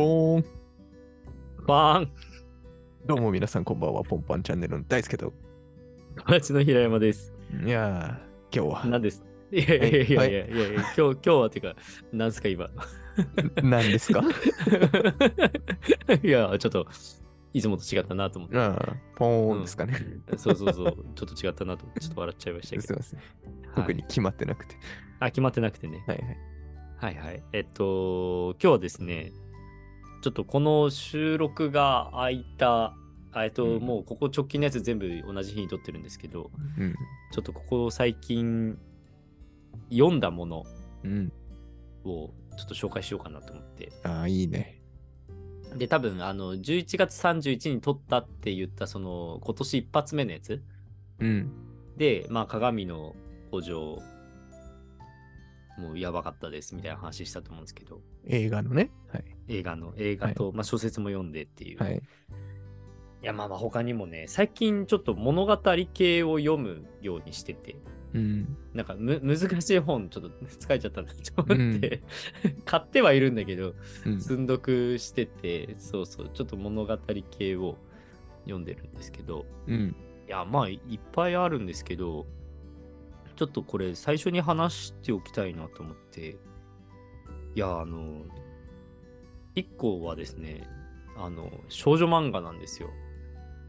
ポーン。バーンどうも皆さんこんばんは、ポンパンチャンネルの大輔と。友達の平山です。いやー、今日は何です？いやいやいやいやいやいや、今日、今日はっていうか、何すか今。何ですか？いや、ちょっと、いつもと違ったなと思って。ああ、ポーンですかね。そうそうそう、ちょっと違ったなと思って、ちょっと笑っちゃいましたけど。すいません。はい特に決まってなくて。あ、決まってなくてね。はいはい。はいはい。えっと、今日はですね、ちょっとこの収録が空いた、あえっと、うんもうここ直近のやつ全部同じ日に撮ってるんですけど、うん。ちょっとここ最近読んだものうん。をちょっと紹介しようかなと思って。ああ、いいね。で、多分、あの、11月31日に撮ったって言った、その、今年一発目のやつうん。で、まあ、鏡の工場、もうやばかったですみたいな話したと思うんですけど、映画のね。はい。映画の、映画と、まあ、小説も読んでっていう。はい。いやまあまあ他にもね最近ちょっと物語系を読むようにしててうん。なんかむ難しい本ちょっと疲れちゃったんだと思って、買ってはいるんだけどうん。積んどくしててそうそうちょっと物語系を読んでるんですけどうん。いやまあいっぱいあるんですけどちょっとこれ最初に話しておきたいなと思っていやあの一個はですねあの少女漫画なんですよ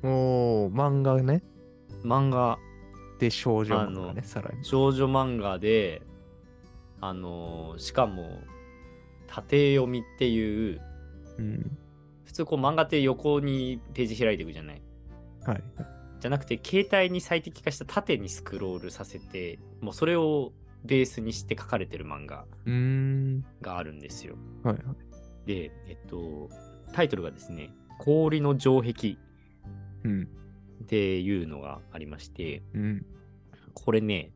おー、漫画ね。漫画で、少女漫画ね、さらに。少女漫画で、あのーしかも、縦読みっていう、うん。普通こう漫画って横にページ開いていくじゃない？はい。じゃなくて、携帯に最適化した縦にスクロールさせて、もうそれをベースにして書かれてる漫画。があるんですよ。はいはい。で、えっと、タイトルがですね、氷の城壁うん。っていうのがありまして、うん。これね、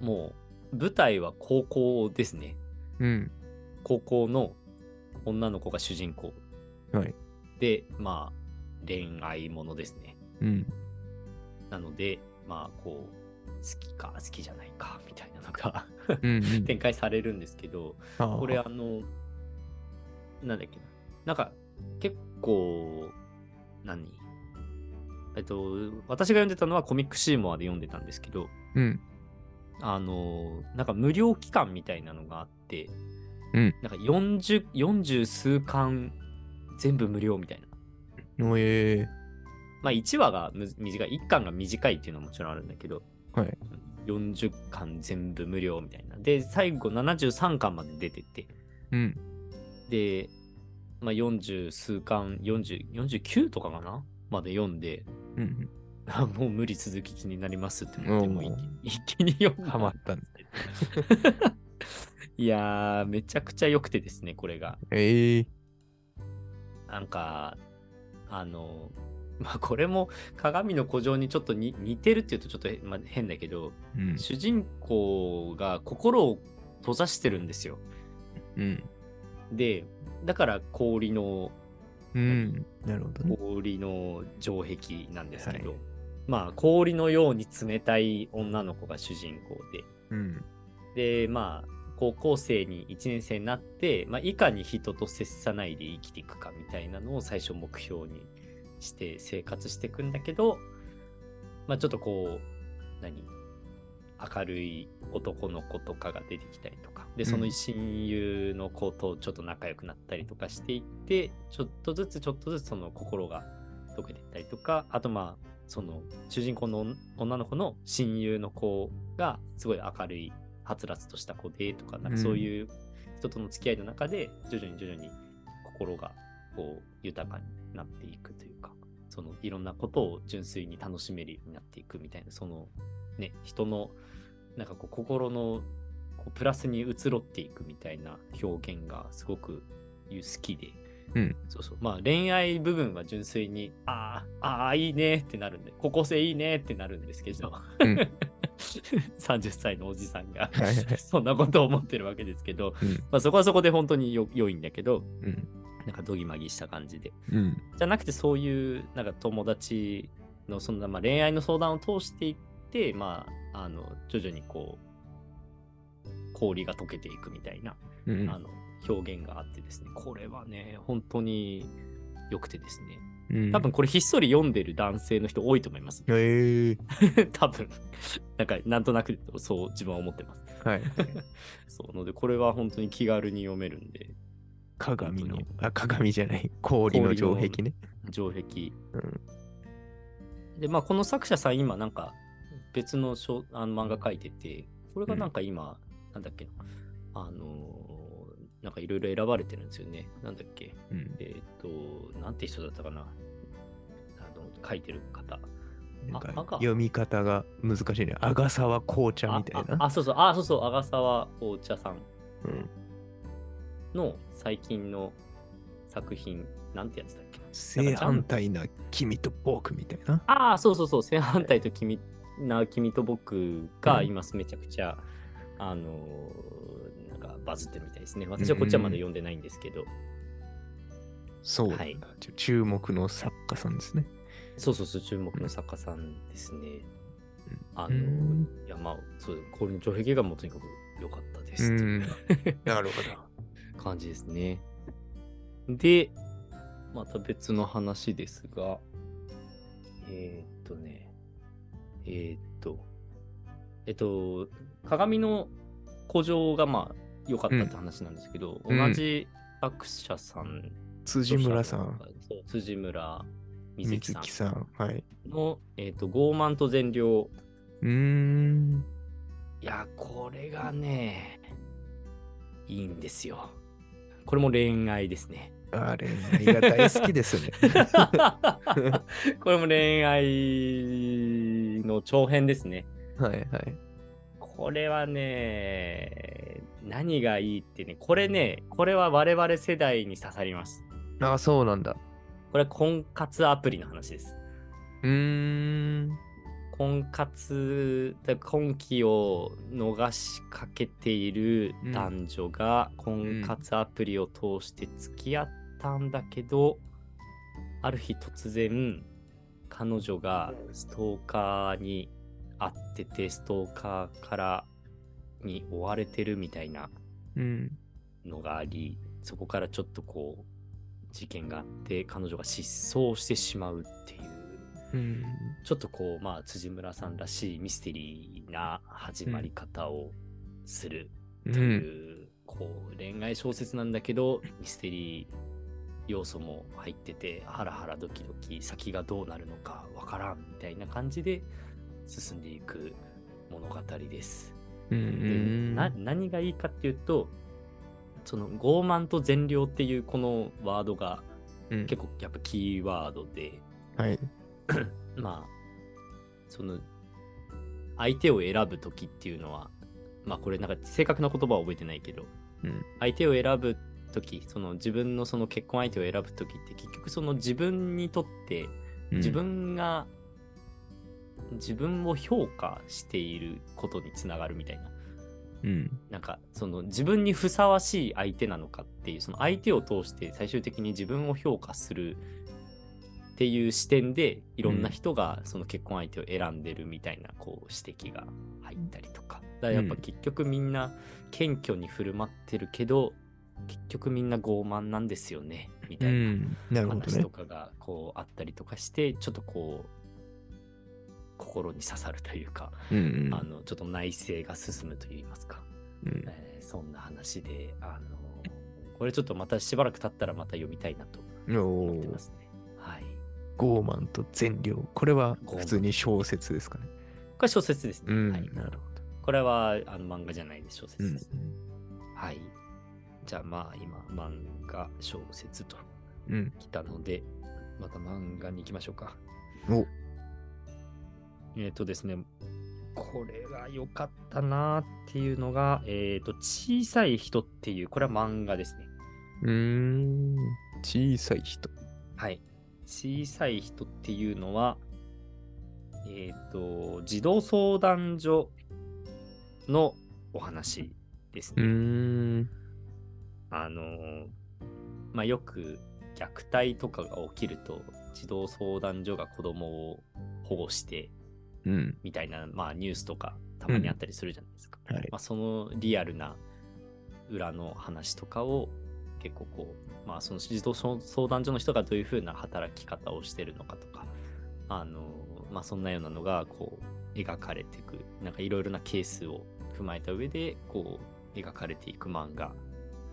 もう舞台は高校ですね。うん。高校の女の子が主人公はい。で、まあ、恋愛ものですね。うん。なので、まあ、こう、好きか、好きじゃないか、みたいなのが。展開されるんですけど、これ、あの、なんだっけな。なんか、結構、何？えっと、私が読んでたのはコミックシーモアで読んでたんですけど、うん。あの、なんか無料期間みたいなのがあって、うんなんか40、40数巻全部無料みたいな。おえまあ1話がむ短い、1巻が短いっていうのはもちろんあるんだけど、ー。はい。40巻全部無料みたいな。で、最後73巻まで出てて、うん。で、まあ40数巻、40、49とかかなまで読んで、うん。あもう無理続き気になりますって思って、もう一一気に読んだハマったんだ。いやー、めちゃくちゃ良くてですね、これが。ええー。なんか、あの、まあこれも鏡の古城にちょっとに似てるっていうとちょっと、まあ、変だけど、うん。主人公が心を閉ざしてるんですよ。うん。で、だから氷の、うん。なるほどね。氷の城壁なんですけど、はいまあ氷のように冷たい女の子が主人公で、うん。で、まあ、高校生に1年生になって、まあ、いかに人と接さないで生きていくかみたいなのを最初目標にして生活していくんだけど、まあ、ちょっとこう、何？明るい男の子とかが出てきたりとか、で、そのうん親友の子とちょっと仲良くなったりとかしていって、ちょっとずつちょっとずつその心が溶けていったりとか、あとまあ、その主人公の女の子の親友の子がすごい明るいはつらつとした子でとかなんかそういう人との付き合いの中で徐々に徐々に心がこう豊かになっていくというかそのいろんなことを純粋に楽しめるようになっていくみたいなそのね人のなんかこう心のこうプラスに移ろっていくみたいな表現がすごく好きで、うん。そうそう。まあ恋愛部分は純粋にあーあーいいねってなるんで高校生いいねってなるんですけど、うん。30歳のおじさんがそんなことを思ってるわけですけど、うん。まあ、そこはそこで本当によ良いんだけど。うん。なんかどぎまぎした感じでうん。じゃなくてそういうなんか友達のそんなまあ恋愛の相談を通していってまああの徐々にこう氷が溶けていくみたいな、うん。あの表現があってですね、これはね、本当に良くてですね、うん多分これひっそり読んでる男性の人多いと思います。えー、多分なんかなんとなくそう自分は思ってます。はい。そうので、これは本当に気軽に読めるんで、鏡の本、あ、鏡じゃない、氷の城壁ね。城壁。うんで、まあ、この作者さん、今、なんか、別の小あの漫画描いてて、これがなんか今、なんだっけな、あのーなんかいろいろ選ばれてるんですよね。なんだっけ、うんえっ、と、なんて人だったかな。あの、書いてる方。なんかあ赤読み方が難しいね。阿賀沢紅茶みたいな。あああ、そうそう、あ、そうそう、阿賀沢紅茶さんうんの最近の作品、なんてやつだっけ？正反対な君と僕みたいな。ああ、そうそうそう、正反対と君な君と僕がうん。今めちゃくちゃ、あのーなんかバズってるみたいですね。私はこっちはまだ読んでないんですけど、そうなんだ、はい。注目の作家さんですね。そうそうそう、注目の作家さんですね。あのーうん。いや、まあ、そう、氷の城壁がもうとにかく良かったでうす。なるほ感じですね。で、また別の話ですが、えーっとね、えーっと、えっと、鏡の古城がまあ良かったって話なんですけど、うん同じ作者さん、ど。辻村さん、そう辻村水木さん。はい。の、えーっと、傲慢と善良。うーん。いや、これがね、いいんですよ。これも恋愛ですね。あれ、愛が大好きですね。これも恋愛の長編ですね。はいはい。これはね、何がいいってね、これね、これは我々世代に刺さります。あ、そうなんだ。これは婚活アプリの話です。うーん。婚活、だ婚期を逃しかけている男女が婚活アプリを通して付き合ったんだけど、ある日突然、彼女がストーカーに会ってて、ストーカーからに追われてるみたいなうん。のがあり、そこからちょっとこう、事件があって、彼女が失踪してしまうっていう。うん。ちょっとこう、まあ、辻村さんらしいミステリーな始まり方をするう。という、こう、恋愛小説なんだけど、ミステリー要素も入ってて、ハラハラドキドキ、先がどうなるのかわからんみたいな感じで進んでいく物語です。うでん。な何がいいかっていうと、その傲慢と善良っていうこのワードがうん結構やっぱキーワードで、はい。まあ、その、相手を選ぶときっていうのは、まあこれなんか正確な言葉は覚えてないけど、うん相手を選ぶとき、その自分のその結婚相手を選ぶときって結局その自分にとって自分が、自分を評価していることにつながるみたいな。うん。なんかその自分にふさわしい相手なのかっていうその相手を通して最終的に自分を評価するっていう視点でいろんな人がその結婚相手を選んでるみたいなこう指摘が入ったりとかだからやっぱうん結局みんな謙虚に振る舞ってるけど結局みんな傲慢なんですよねみうたいな。話と。かがこうあったりとかしてちょっとこう心に刺さるというか、うんうん。あのちょっと内省が進むといいますか、うんえーそんな話であのこれちょっとまたしばらく経ったらまた読みたいなと思ってますね。はい。ゴーマンと善良。これは普通に小説ですかね。これ小説ですね。うん。はい、なるほこれはあの漫画じゃないです小ど。うん説です、。はい。じゃあまあ今漫画小説とうん。来たのでまた漫画に行きましょうか。おえっ、とですね、これが良かったなっていうのが、えっ、と、小さい人っていう、これは漫画ですね。うーん。小さい人。はい。小さい人っていうのは、えっ、と、児童相談所のお話ですうね。ーん。あのーまあ、よく虐待とかが起きると、児童相談所が子供を保護して、うん。みたいな、まあ、ニュースとかたまにあったりするじゃないですか。はい。まあ、そのリアルな裏の話とかを結構こう、まあその児童相談所の人がどういうふうな働き方をしてるのかとか、あの、まあそんなようなのがこう描かれていく、なんかいろいろなケースを踏まえた上でこう描かれていく漫画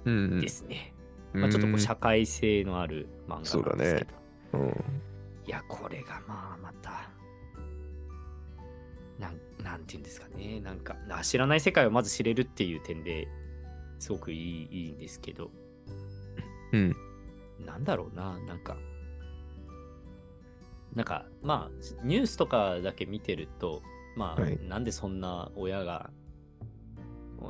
うん。ですね。まあちょっとこう社会性のある漫画なんですけど。ねうん。いや、これがまあまた、なん、なんていうんですかね。なんか、な知らない世界をまず知れるっていう点ですごくいいいいんですけど、うん。なんだろうな、なんか、なんか、まあ、ニュースとかだけ見てると、まあ、はい。なんでそんな親が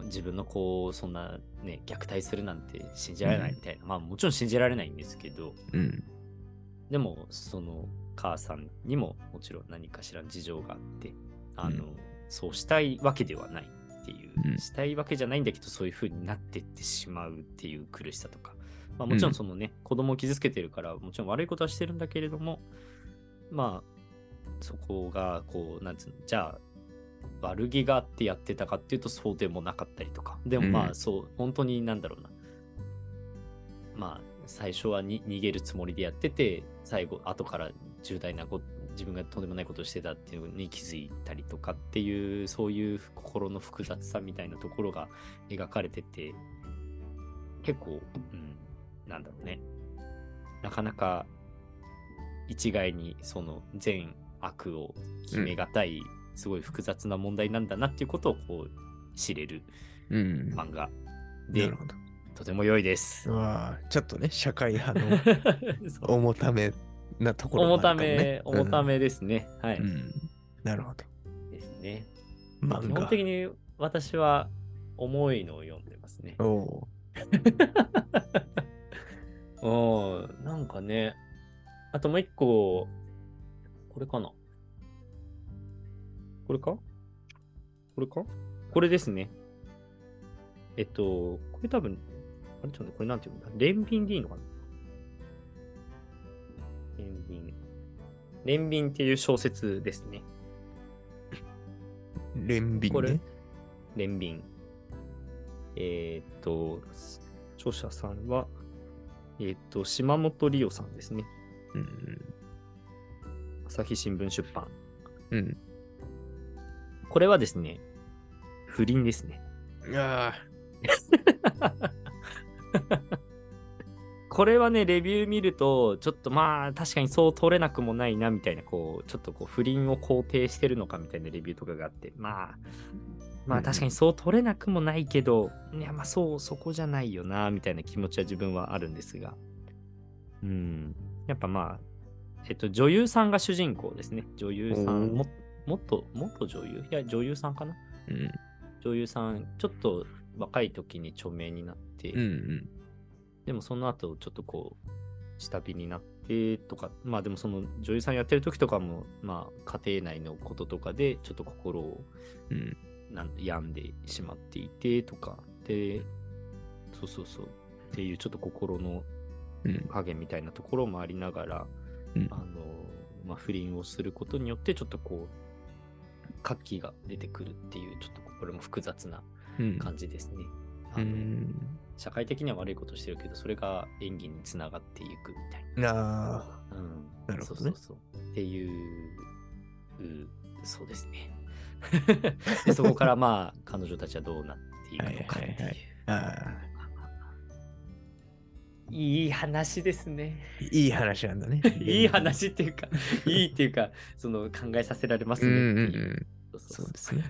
自分の子をそんなね、虐待するなんて信じられないみたいな、まあもちろん信じられないんですけど、うん。でも、その母さんにももちろん何かしらの事情があって、あの、うん。そうしたいわけではないっていう、うん。したいわけじゃないんだけど、そういう風になってってしまうっていう苦しさとか、まあもちろんそのね、子供を傷つけてるから、もちろん悪いことはしてるんだけれども、まあ、そこが、こう、なんつうの、じゃあ、悪気があってやってたかっていうとそうでもなかったりとか。でもまあ、うんそう、本当になんだろうな。まあ、最初はに逃げるつもりでやってて、最後、後から重大なこと、自分がとんでもないことをしてたっていうのに気づいたりとかっていう、そういう心の複雑さみたいなところが描かれてて、結構、うん、なんだろうね。なかなか一概にその善悪を決めがたい、すごい複雑な問題なんだなっていうことをこう知れるうん。漫画なでる、ほど。とても良いですう。わーちょっとね、社会派の 重ためなところも重ため、重た。めですね。はい。うん。うんなるほど。ですね。漫画。基本的に私は重いのを読んでますね。おお うん、なんかね。あともう一個、これかなこれか？これか？これですね。えっと、これ多分、あれちょっとこれなんていうんだ？連便でいいのかな？連便。連便っていう小説ですね。ー。連便これね。、連便。えーっと、著者さんは、えーっと、島本理央さんですね。うん。朝日新聞出版。うん。これはですね、不倫ですね。あ これはね、レビュー見ると、ちょっとまあ、確かにそう取れなくもないな、みたいな、こう、ちょっとこう、不倫を肯定してるのかみたいなレビューとかがあって、まあ、まあうん。確かにそう取れなくもないけど、いや、まあそう、そこじゃないよな、みたいな気持ちは自分はあるんですが、うん、やっぱまあ、えっと、女優さんが主人公ですね。女優さおー。ん、も元、元女優？いや、女優さんかな？うん。女優さん、ちょっと若い時に著名になって、うんうん。でもその後ちょっとこう、下火になってとか、まあでもその女優さんやってる時とかも、まあ家庭内のこととかでちょっと心をうん。なん病んでしまっていてとか、で、そうそうそう、っていうちょっと心のうん。影みたいなところもありながら、うんあの、まあ不倫をすることによってちょっとこう、活気が出てくるっていう、ちょっとこれも複雑なうん。感じですね。うあのん。社会的には悪いことしてるけど、それが演技につながっていくみたいな。なあ。うん。なるほどねそうそうそう。っていう、うそうですね。でそこからまあ、彼女たちはどうなっていくのかっていう。はいはいはいあいい話ですね。あ。いい話なんだね。いい話っていうか、いいっていうか、その考えさせられますうんねう。うんうん。そうそうですね。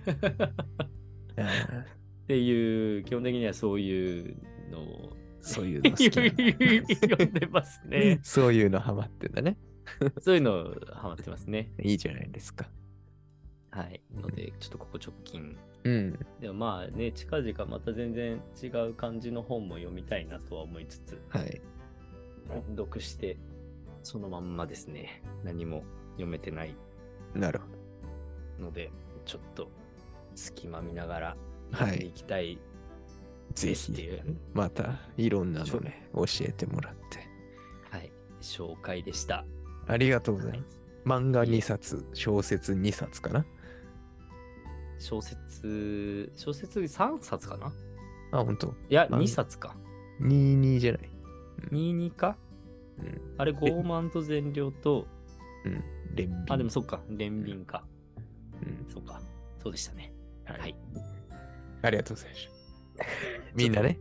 っていう、基本的にはそういうのをそういうの好きなんだ読んでますね。そういうのハマってんだね。そういうのハマってますね。いいじゃないですか。はい。ので、ちょっとここ直近。うん。でもまあね、近々また全然違う感じの本も読みたいなとは思いつつ、はい。読して、そのまんまですね、何も読めてないなるほど。ので、ちょっと隙間見ながらはい読んでいきたいぜですってひいう、またいろんなのね、教えてもらって。はい、紹介でした。ありがとうございます。漫画2冊、小説2冊かな？小説、小説3冊かな？あ、ほんと。いや、あ2冊か。22じゃない？22か？うん。あれ、傲慢と善良と、うん。連便。あ、でもそっか、連便か。うん。そっか、そうでしたね。はい。はい。ありがとうございました。みんなね、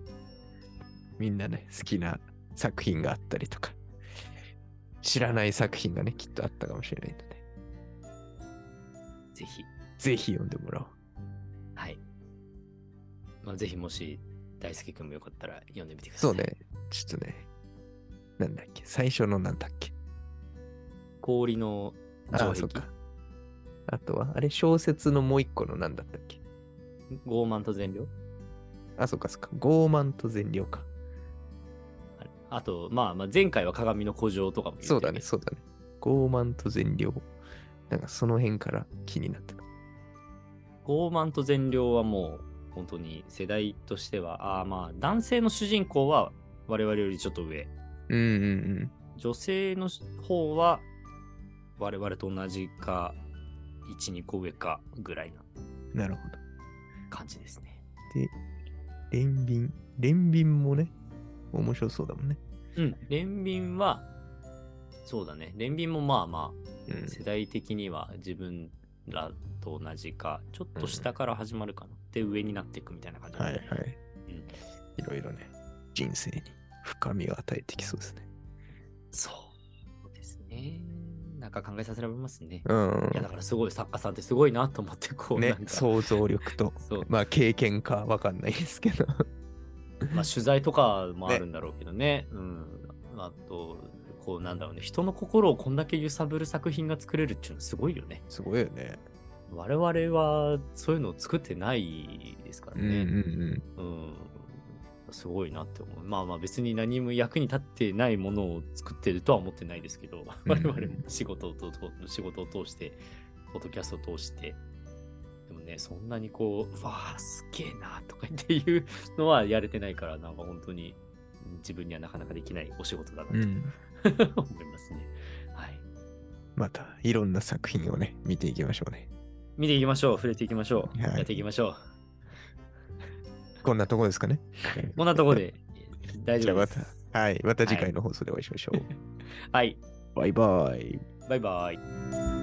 みんなね、好きな作品があったりとか、知らない作品がね、きっとあったかもしれないので、ぜひ、ぜひ読んでもらおう。はい。まあ、ぜひもし、大輔君もよかったら読んでみてください。そうね、ちょっとね、なんだっけ、最初のなんだっけ。氷のあ城壁そうか。あとは、あれ、小説のもう一個のなんだったっけ。傲慢と善良？あ、そうか、そうか。傲慢と善良か。あと、まあ、まあ、前回は鏡の古城とかもそうだね、そうだね。傲慢と善良。なんかその辺から気になった。傲慢と善良はもう本当に世代としては、ああまあ男性の主人公は我々よりちょっと上。うんうん女性の方は我々と同じか1、2個上かぐらいなうん。なるほど。感じですね。で、連便。連便もね、面白そうだもんね。うん。連便は、そうだね。連便もまあまうんあ世代的には自分らと同じか、ちょっと下から始まるかな。で、上になっていくみたいな感じ。はいはい。うんいろいろね、人生に深みを与えてきそうですね。そうですね。なんか考えさせられますね。うんいやだからすごい作家さんってすごいなと思ってこうなねん、か、想像力と、まあ経験かわかんないですけど。まあ、取材とかもあるんだろうけどね。うん。あと、こうなんだろうね。人の心をこんだけ揺さぶる作品が作れるっていうのはすごいよね。すごいよね。我々はそういうのを作ってないですからうんうんね。うん。すごいなって思う。まあまあ別に何も役に立ってないものを作ってるとは思ってないですけど、我々も仕事をと仕事を通して、ポッドキャストを通して、でもね、そんなにこう、うわあ、すげえなとかっていうのはやれてないから、なんか本当に自分にはなかなかできないお仕事だなとうん。うん。思いますね。はい。また、いろんな作品をね、見ていきましょうね。見ていきましょう。触れていきましょう。はいやっていきましょう。こんなとこですかね。こんなところで大じゃあま丈夫です。た、はい、また次回の放送でお会いしましょう。はい。バイバイ。バイバイ。